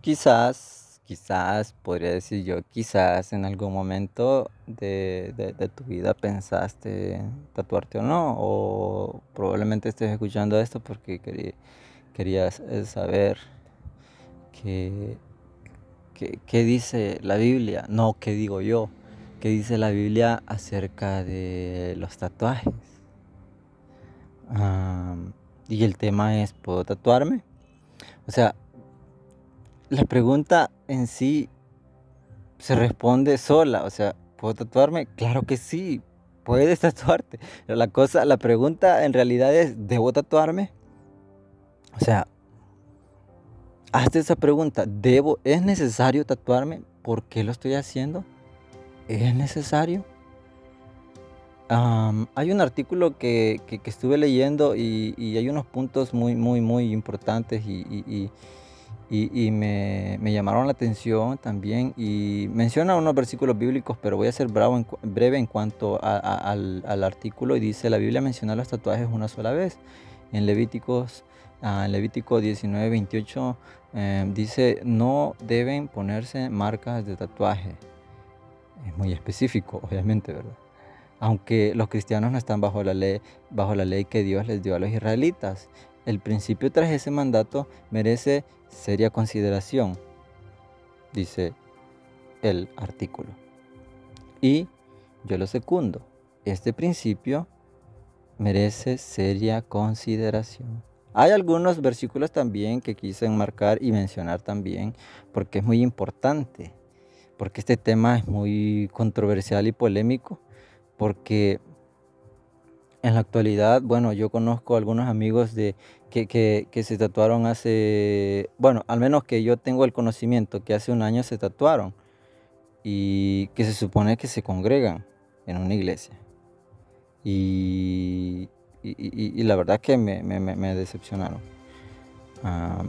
quizás, quizás, podría decir yo, quizás en algún momento de, de- tu vida pensaste tatuarte o no, o probablemente estés escuchando esto porque querí- querías eh, saber qué, qué- qué dice la Biblia, no qué digo yo, qué dice la Biblia acerca de los tatuajes. Y el tema es, ¿puedo tatuarme? O sea, la pregunta en sí se responde sola. O sea, ¿puedo tatuarme? Claro que sí, puedes tatuarte. Pero la cosa, la pregunta en realidad es, ¿debo tatuarme? O sea, hazte esa pregunta, ¿debo, es necesario tatuarme? ¿Por qué lo estoy haciendo? ¿Es necesario? Hay un artículo que, que- estuve leyendo y, hay unos puntos muy, muy, muy importantes y- y- y me, me llamaron la atención también. Y menciona unos versículos bíblicos, pero voy a ser bravo en breve en cuanto a- a- al, al artículo. Y dice, la Biblia menciona los tatuajes una sola vez. En Levíticos, ah, en Levítico 19, 28, eh, dice, no deben ponerse marcas de tatuaje. Es muy específico, obviamente, ¿verdad? aunque los cristianos no están bajo la ley, bajo la ley que Dios les dio a los israelitas. El principio tras ese mandato merece seria consideración, dice el artículo. Y yo lo secundo. Este principio merece seria consideración. Hay algunos versículos también que quise enmarcar y mencionar también porque es muy importante, porque este tema es muy controversial y polémico porque en la actualidad, bueno, yo conozco algunos amigos de que, que- que se tatuaron hace, bueno, al menos que yo tengo el conocimiento que hace un año se tatuaron y que se supone que se congregan en una iglesia. Y, y- la verdad que me, me- me- me decepcionaron. Ah,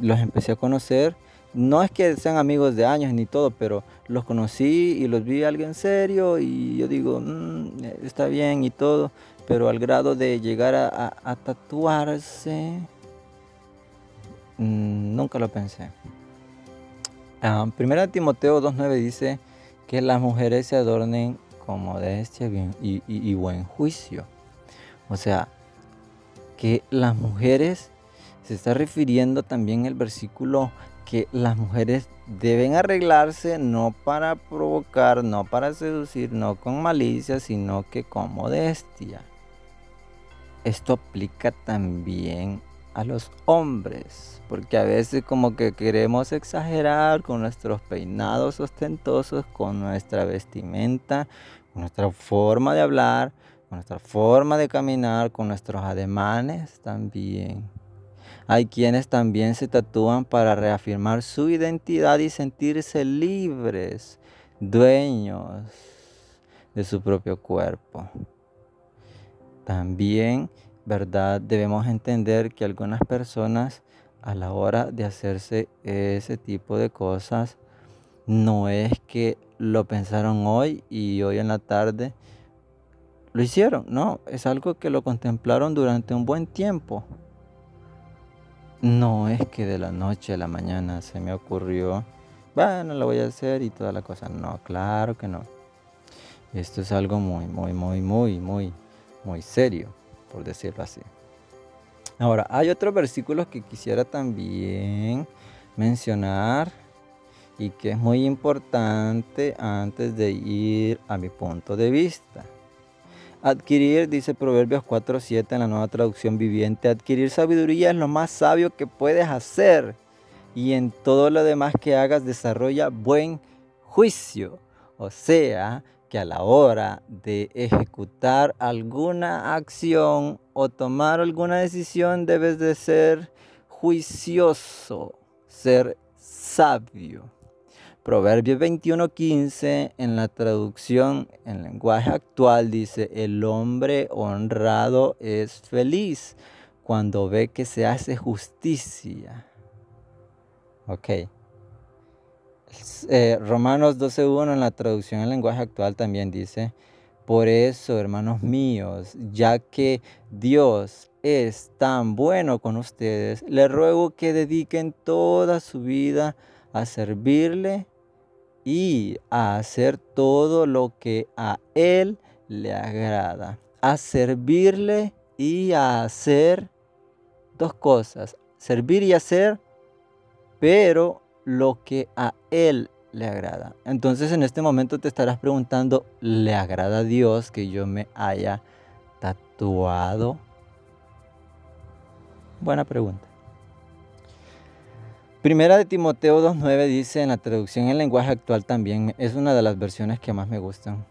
los empecé a conocer. No es que sean amigos de años ni todo, pero los conocí y los vi a alguien serio y yo digo, "Mm, está bien y todo, pero al grado de llegar a, a- tatuarse, mm, nunca lo pensé. Ah, Primera Timoteo 2.9 dice que las mujeres se adornen con modestia y- y buen juicio. O sea, que las mujeres, se está refiriendo también el versículo que las mujeres deben arreglarse no para provocar, no para seducir, no con malicia, sino que con modestia. Esto aplica también a los hombres, porque a veces como que queremos exagerar con nuestros peinados ostentosos, con nuestra vestimenta, con nuestra forma de hablar, con nuestra forma de caminar, con nuestros ademanes también. Hay quienes también se tatúan para reafirmar su identidad y sentirse libres, dueños de su propio cuerpo. También, ¿verdad? Debemos entender que algunas personas a la hora de hacerse ese tipo de cosas, no es que lo pensaron hoy y hoy en la tarde lo hicieron, no, es algo que lo contemplaron durante un buen tiempo. No es que de la noche a la mañana se me ocurrió, bueno, lo voy a hacer y toda la cosa. No, claro que no. Esto es algo muy, muy, muy, muy, muy, muy serio, por decirlo así. Ahora, hay otros versículos que quisiera también mencionar y que es muy importante antes de ir a mi punto de vista. Adquirir, dice Proverbios 4.7 en la nueva traducción viviente, adquirir sabiduría es lo más sabio que puedes hacer y en todo lo demás que hagas desarrolla buen juicio. O sea, que a la hora de ejecutar alguna acción o tomar alguna decisión debes de ser juicioso, ser sabio. Proverbios 21:15 en la traducción en lenguaje actual dice, el hombre honrado es feliz cuando ve que se hace justicia. Ok. Eh, Romanos 12.1 en la traducción en lenguaje actual también dice, Por eso, hermanos míos, ya que Dios es tan bueno con ustedes, les ruego que dediquen toda su vida a servirle y a hacer todo lo que a Él le agrada. A servirle y a hacer dos cosas. Servir y hacer, pero lo que a Él le agrada. Entonces en este momento te estarás preguntando, ¿le agrada a Dios que yo me haya tatuado? Buena pregunta. Primera de Timoteo 2.9 dice en la traducción en lenguaje actual también, es una de las versiones que más me gustan.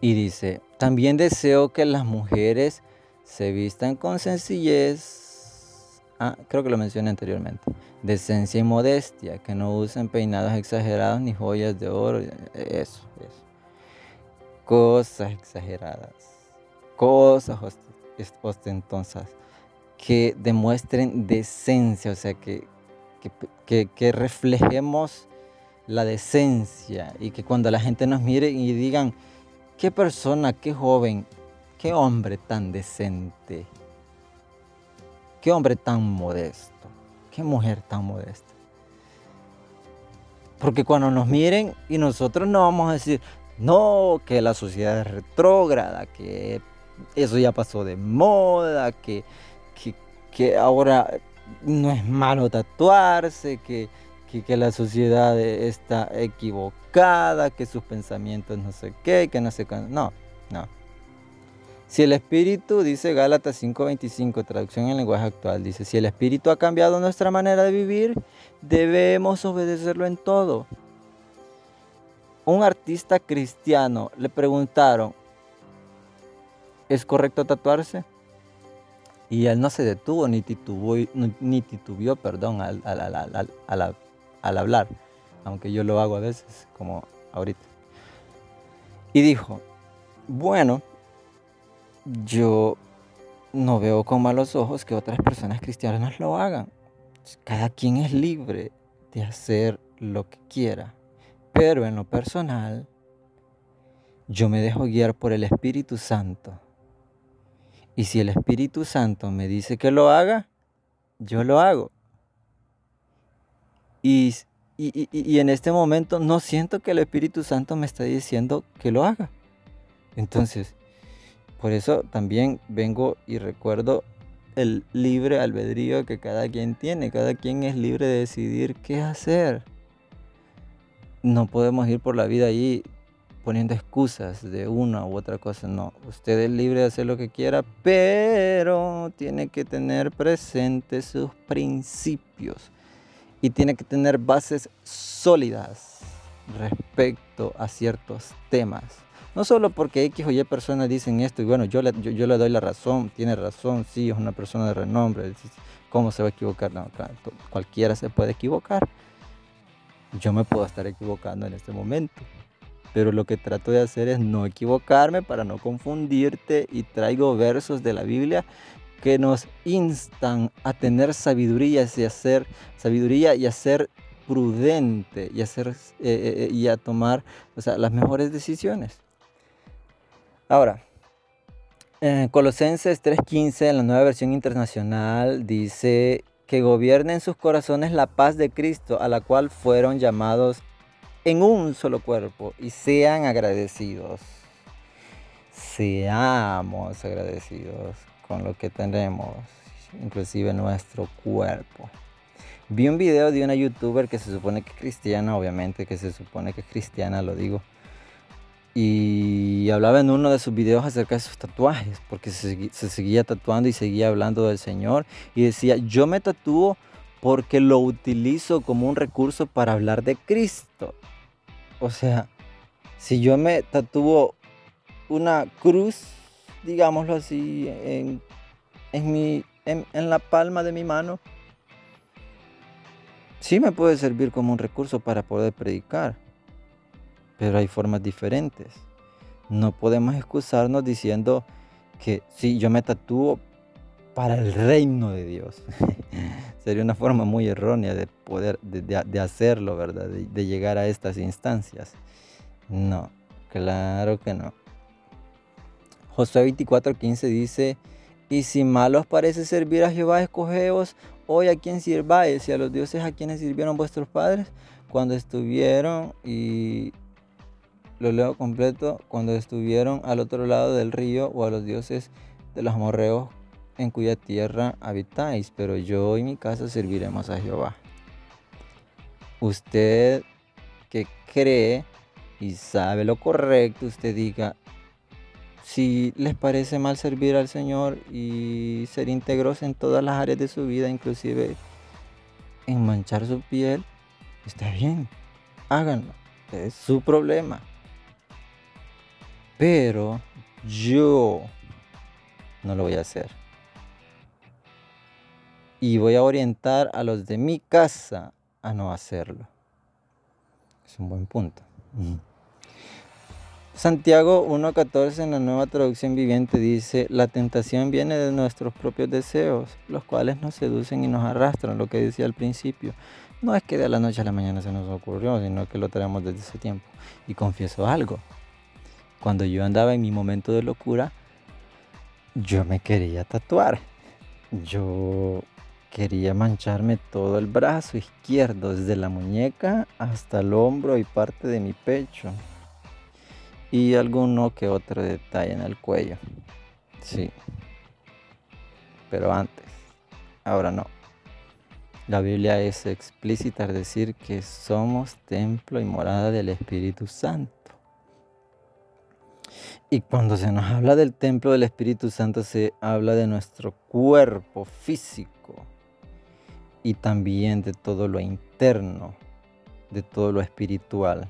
Y dice, también deseo que las mujeres se vistan con sencillez, ah, creo que lo mencioné anteriormente, decencia y modestia, que no usen peinados exagerados ni joyas de oro, eso, eso. Cosas exageradas, cosas ostentosas, que demuestren decencia, o sea, que que, reflejemos la decencia y que cuando la gente nos mire y digan, qué persona, qué joven, qué hombre tan decente, qué hombre tan modesto, qué mujer tan modesta. Porque cuando nos miren y nosotros no vamos a decir, no, que la sociedad es retrógrada, que eso ya pasó de moda, que, que, ahora no es malo tatuarse, que, que, la sociedad está equivocada, que sus pensamientos no sé qué, que no sé qué. No, no. Si el espíritu, dice Gálatas 5:25, traducción en lenguaje actual, dice, si el espíritu ha cambiado nuestra manera de vivir, debemos obedecerlo en todo. Un artista cristiano le preguntaron, ¿es correcto tatuarse? Y él no se detuvo ni titubió, ni titubió perdón, al, al, hablar, aunque yo lo hago a veces, como ahorita. Y dijo, bueno, yo no veo con malos ojos que otras personas cristianas lo hagan. Cada quien es libre de hacer lo que quiera. Pero en lo personal, yo me dejo guiar por el Espíritu Santo y si el Espíritu Santo me dice que lo haga, yo lo hago. Y, en este momento no siento que el Espíritu Santo me está diciendo que lo haga. Entonces, por eso también vengo y recuerdo el libre albedrío que cada quien tiene. Cada quien es libre de decidir qué hacer. No podemos ir por la vida ahí poniendo excusas de una u otra cosa. No, usted es libre de hacer lo que quiera, pero tiene que tener presentes sus principios y tiene que tener bases sólidas respecto a ciertos temas. No solo porque X o Y personas dicen esto y bueno, yo le, yo, le doy la razón, tiene razón, sí, es una persona de renombre, ¿cómo se va a equivocar? No, cualquiera se puede equivocar. Yo me puedo estar equivocando en este momento pero lo que trato de hacer es no equivocarme para no confundirte y traigo versos de la Biblia que nos instan a tener sabiduría y a ser sabiduría y a ser prudente y a, eh, eh, eh, y a tomar las mejores decisiones. Ahora, en Colosenses 3:15, en la nueva versión internacional, dice que gobiernen sus corazones la paz de Cristo, a la cual fueron llamados en un solo cuerpo y sean agradecidos. Seamos agradecidos con lo que tenemos, inclusive nuestro cuerpo. Vi un video de una youtuber que se supone que es cristiana, obviamente que se supone que es cristiana, lo digo. Y hablaba en uno de sus videos acerca de sus tatuajes, porque se, se seguía tatuando y seguía hablando del Señor. Y decía, yo me tatúo porque lo utilizo como un recurso para hablar de Cristo. O sea, si yo me tatúo una cruz, digámoslo así, en, en, la palma de mi mano, sí me puede servir como un recurso para poder predicar. Pero hay formas diferentes. No podemos excusarnos diciendo que sí, yo me tatúo para el reino de Dios. Sería una forma muy errónea de poder, de, hacerlo, ¿verdad? De, llegar a estas instancias. No, claro que no. Josué 24:15 dice, y si mal os parece servir a Jehová, escogeos hoy a quien sirváis y a los dioses a quienes sirvieron vuestros padres cuando estuvieron, y lo leo completo, cuando estuvieron al otro lado del río o a los dioses de los amorreos en cuya tierra habitáis, pero yo y mi casa serviremos a Jehová. Usted que cree y sabe lo correcto, usted diga, si les parece mal servir al Señor y ser íntegros en todas las áreas de su vida, inclusive en manchar su piel, está bien, háganlo, es su problema. Pero yo no lo voy a hacer. Y voy a orientar a los de mi casa a no hacerlo. Es un buen punto. Santiago 1.14 en la nueva traducción viviente dice, la tentación viene de nuestros propios deseos, los cuales nos seducen y nos arrastran, lo que decía al principio. No es que de la noche a la mañana se nos ocurrió, sino que lo traemos desde ese tiempo. Y confieso algo, cuando yo andaba en mi momento de locura, yo me quería tatuar. Yo quería mancharme todo el brazo izquierdo, desde la muñeca hasta el hombro y parte de mi pecho y alguno que otro detalle en el cuello. Sí. Pero antes, ahora no. La Biblia es explícita al decir que somos templo y morada del Espíritu Santo. Y cuando se nos habla del templo del Espíritu Santo, se habla de nuestro cuerpo físico y también de todo lo interno, de todo lo espiritual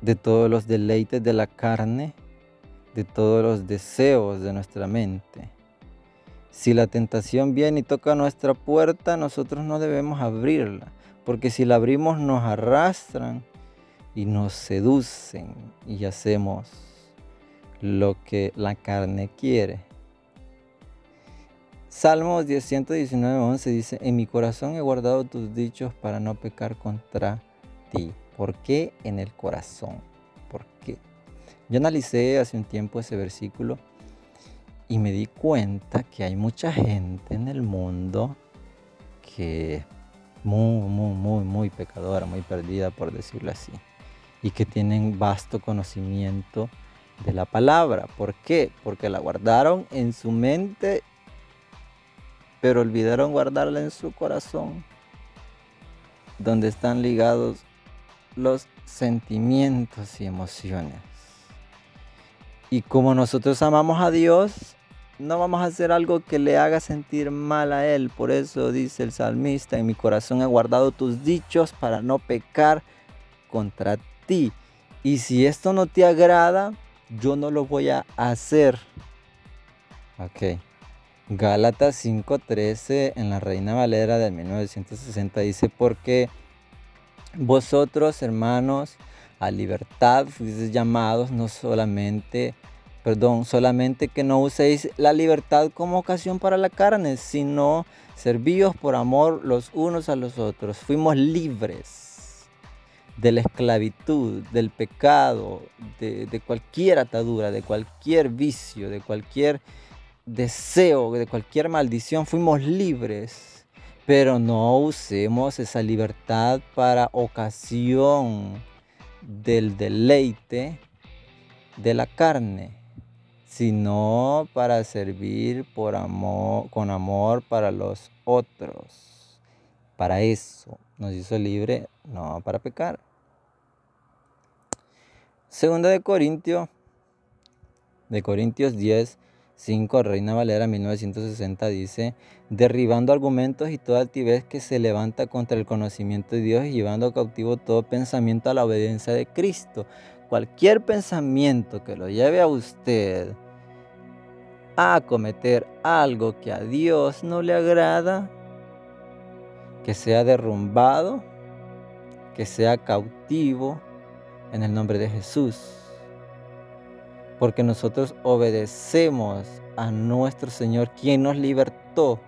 de todos los deleites de la carne, de todos los deseos de nuestra mente. Si la tentación viene y toca nuestra puerta, nosotros no debemos abrirla, porque si la abrimos nos arrastran y nos seducen y hacemos lo que la carne quiere. Salmos 119, 11 dice, en mi corazón he guardado tus dichos para no pecar contra ti. ¿Por qué en el corazón? ¿Por qué? Yo analicé hace un tiempo ese versículo y me di cuenta que hay mucha gente en el mundo que es muy, muy, muy, muy pecadora, muy perdida, por decirlo así, y que tienen vasto conocimiento de la palabra. ¿Por qué? Porque la guardaron en su mente, pero olvidaron guardarla en su corazón, donde están ligados los sentimientos y emociones. Y como nosotros amamos a Dios, no vamos a hacer algo que le haga sentir mal a Él. Por eso dice el salmista, en mi corazón he guardado tus dichos para no pecar contra ti. Y si esto no te agrada, yo no lo voy a hacer. Ok. Gálatas 5.13 en la Reina Valera del 1960 dice, porque vosotros, hermanos, a libertad fuisteis llamados, no solamente, perdón, solamente que no uséis la libertad como ocasión para la carne, sino servíos por amor los unos a los otros. Fuimos libres de la esclavitud, del pecado, de, de cualquier atadura, de cualquier vicio, de cualquier deseo, de cualquier maldición. Fuimos libres pero no usemos esa libertad para ocasión del deleite de la carne, sino para servir por amor, con amor para los otros. Para eso nos hizo libre, no para pecar. Segunda de Corintios, de Corintios 10, 5, Reina Valera 1960 dice, derribando argumentos y toda altivez que se levanta contra el conocimiento de Dios y llevando cautivo todo pensamiento a la obediencia de Cristo. Cualquier pensamiento que lo lleve a usted a cometer algo que a Dios no le agrada, que sea derrumbado, que sea cautivo en el nombre de Jesús porque nosotros obedecemos a nuestro Señor, quien nos libertó.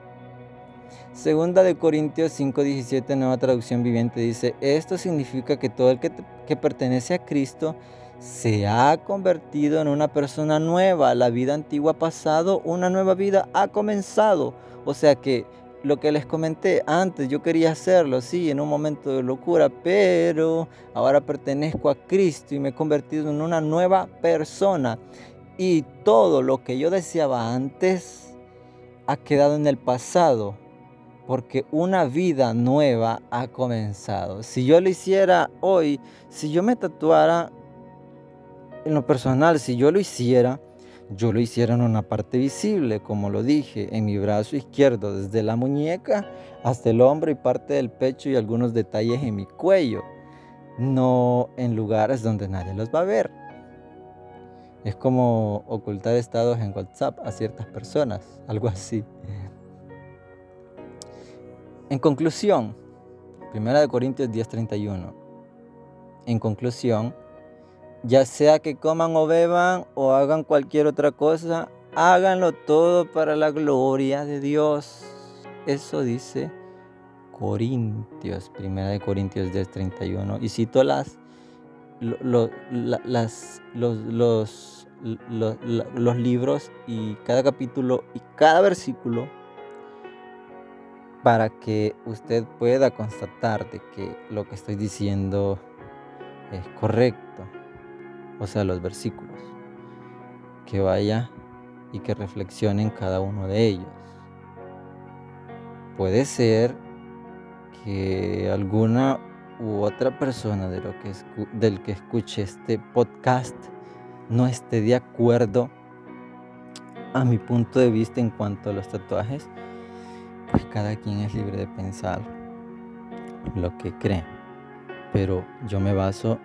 Segunda de Corintios 5:17, nueva traducción viviente, dice, esto significa que todo el que, que pertenece a Cristo se ha convertido en una persona nueva. La vida antigua ha pasado, una nueva vida ha comenzado. O sea que lo que les comenté antes, yo quería hacerlo, sí, en un momento de locura, pero ahora pertenezco a Cristo y me he convertido en una nueva persona. Y todo lo que yo deseaba antes ha quedado en el pasado, porque una vida nueva ha comenzado. Si yo lo hiciera hoy, si yo me tatuara en lo personal, si yo lo hiciera, yo lo hiciera en una parte visible, como lo dije, en mi brazo izquierdo, desde la muñeca hasta el hombro y parte del pecho y algunos detalles en mi cuello, no en lugares donde nadie los va a ver. Es como ocultar estados en WhatsApp a ciertas personas, algo así. En conclusión, 1 Corintios 10:31. En conclusión, ya sea que coman o beban o hagan cualquier otra cosa, háganlo todo para la gloria de Dios. Eso dice Corintios, primera de Corintios 10, 31. Y cito las, los, los, los libros y cada capítulo y cada versículo para que usted pueda constatar de que lo que estoy diciendo es correcto o sea, los versículos, que vaya y que reflexione en cada uno de ellos. Puede ser que alguna u otra persona de lo que del que escuche este podcast no esté de acuerdo a mi punto de vista en cuanto a los tatuajes, pues cada quien es libre de pensar lo que cree. Pero yo me baso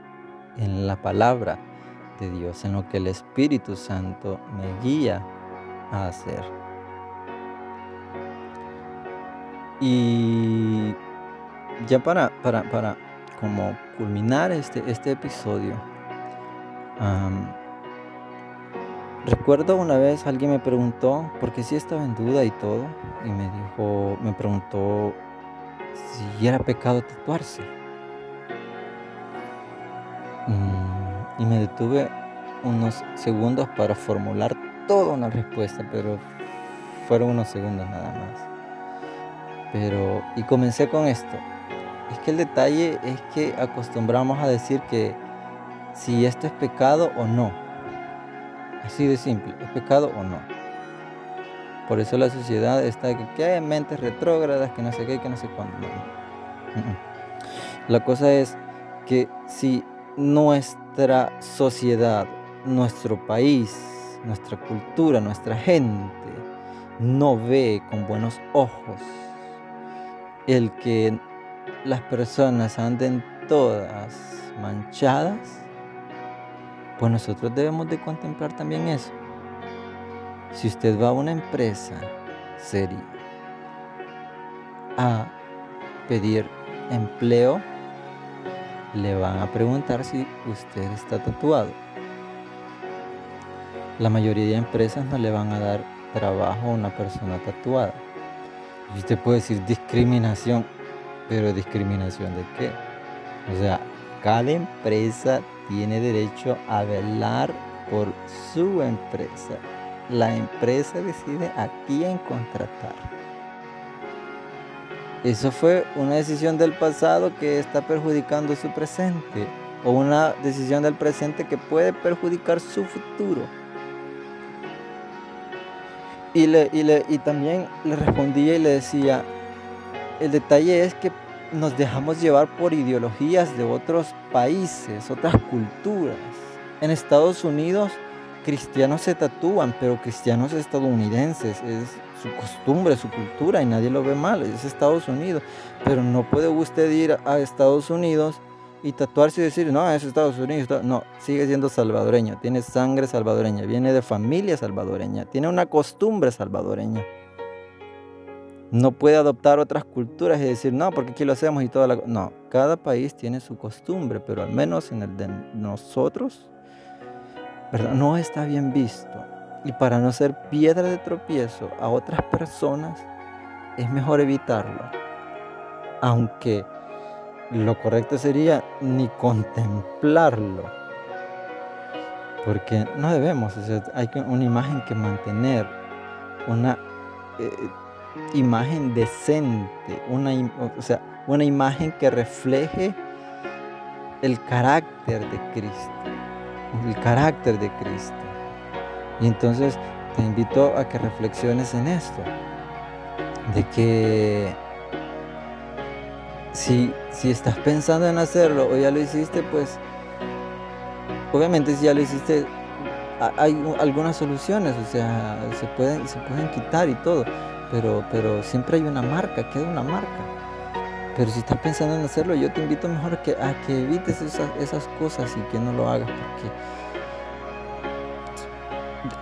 en la palabra de Dios, en lo que el Espíritu Santo me guía a hacer. Y ya para, para, para como culminar este, este episodio, recuerdo una vez alguien me preguntó, porque si estaba en duda y todo, y me dijo, me preguntó si era pecado tatuarse. Detuve unos segundos para formular toda una respuesta, pero fueron unos segundos nada más. Pero, y comencé con esto. Es que el detalle es que acostumbramos a decir que si esto es pecado o no. Así de simple, es pecado o no. Por eso la sociedad está que, que hay mentes retrógradas, que no sé qué, que no sé cuándo. La cosa es que si nuestra sociedad, nuestro país, nuestra cultura, nuestra gente no ve con buenos ojos el que las personas anden todas manchadas, pues nosotros debemos de contemplar también eso. Si usted va a una empresa seria a pedir empleo, le van a preguntar si usted está tatuado. La mayoría de empresas no le van a dar trabajo a una persona tatuada. Y usted puede decir discriminación, pero discriminación de qué? O sea, cada empresa tiene derecho a velar por su empresa. La empresa decide a quién contratar. Eso fue una decisión del pasado que está perjudicando su presente o una decisión del presente que puede perjudicar su futuro. Y, le, y, le, y también le respondía y le decía, el detalle es que nos dejamos llevar por ideologías de otros países, otras culturas. En Estados Unidos cristianos se tatúan, pero cristianos estadounidenses. Es su costumbre, su cultura y nadie lo ve mal, es Estados Unidos. Pero no puede usted ir a Estados Unidos y tatuarse y decir, no, es Estados Unidos. No, sigue siendo salvadoreño, tiene sangre salvadoreña, viene de familia salvadoreña, tiene una costumbre salvadoreña. No puede adoptar otras culturas y decir, no, porque aquí lo hacemos y toda la... No, cada país tiene su costumbre, pero al menos en el de nosotros, No está bien visto. Y para no ser piedra de tropiezo a otras personas, es mejor evitarlo. Aunque lo correcto sería ni contemplarlo. porque no debemos, o sea, hay una imagen que mantener, una eh, imagen decente, una, o sea, una imagen que refleje el carácter de Cristo, el carácter de Cristo. Y entonces te invito a que reflexiones en esto, de que si, si estás pensando en hacerlo o ya lo hiciste, pues obviamente si ya lo hiciste, hay algunas soluciones, o sea, se pueden, se pueden quitar y todo, pero, pero siempre hay una marca, queda una marca. Pero si estás pensando en hacerlo, yo te invito mejor a que, evites esas, esas cosas y que no lo hagas, porque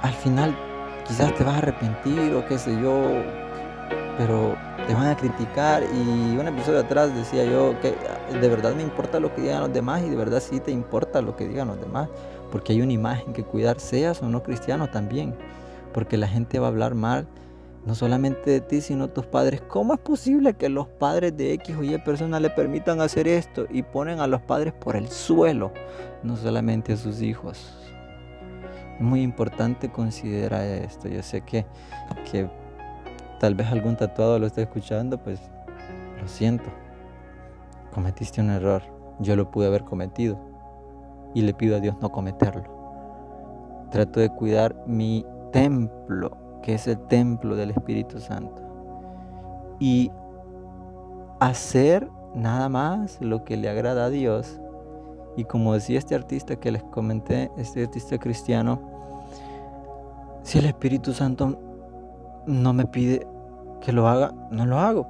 al final quizás te vas a arrepentir o qué sé yo, pero te van a criticar. Y un episodio atrás decía yo que de verdad me importa lo que digan los demás y de verdad sí te importa lo que digan los demás, porque hay una imagen que cuidar, seas o no cristiano también, porque la gente va a hablar mal no solamente de ti, sino de tus padres. ¿Cómo es posible que los padres de X o Y personas le permitan hacer esto y ponen a los padres por el suelo, no solamente a sus hijos? Es muy importante considerar esto. Yo sé que, que tal vez algún tatuado lo esté escuchando, pues lo siento. Cometiste un error. Yo lo pude haber cometido. Y le pido a Dios no cometerlo. Trato de cuidar mi templo, que es el templo del Espíritu Santo. Y hacer nada más lo que le agrada a Dios y como decía este artista que les comenté, este artista cristiano, si el Espíritu Santo no me pide que lo haga, no lo hago.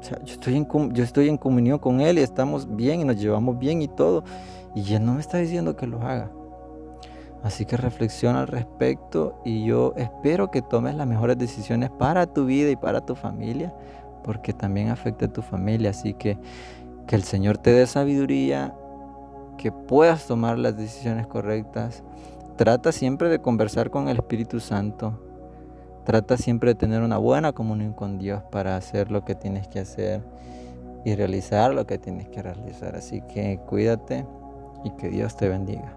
O sea, yo estoy, en, yo estoy en comunión con Él y estamos bien y nos llevamos bien y todo. Y Él no me está diciendo que lo haga. Así que reflexiona al respecto y yo espero que tomes las mejores decisiones para tu vida y para tu familia, porque también afecta a tu familia. Así que que el Señor te dé sabiduría que puedas tomar las decisiones correctas. Trata siempre de conversar con el Espíritu Santo. Trata siempre de tener una buena comunión con Dios para hacer lo que tienes que hacer y realizar lo que tienes que realizar. Así que cuídate y que Dios te bendiga.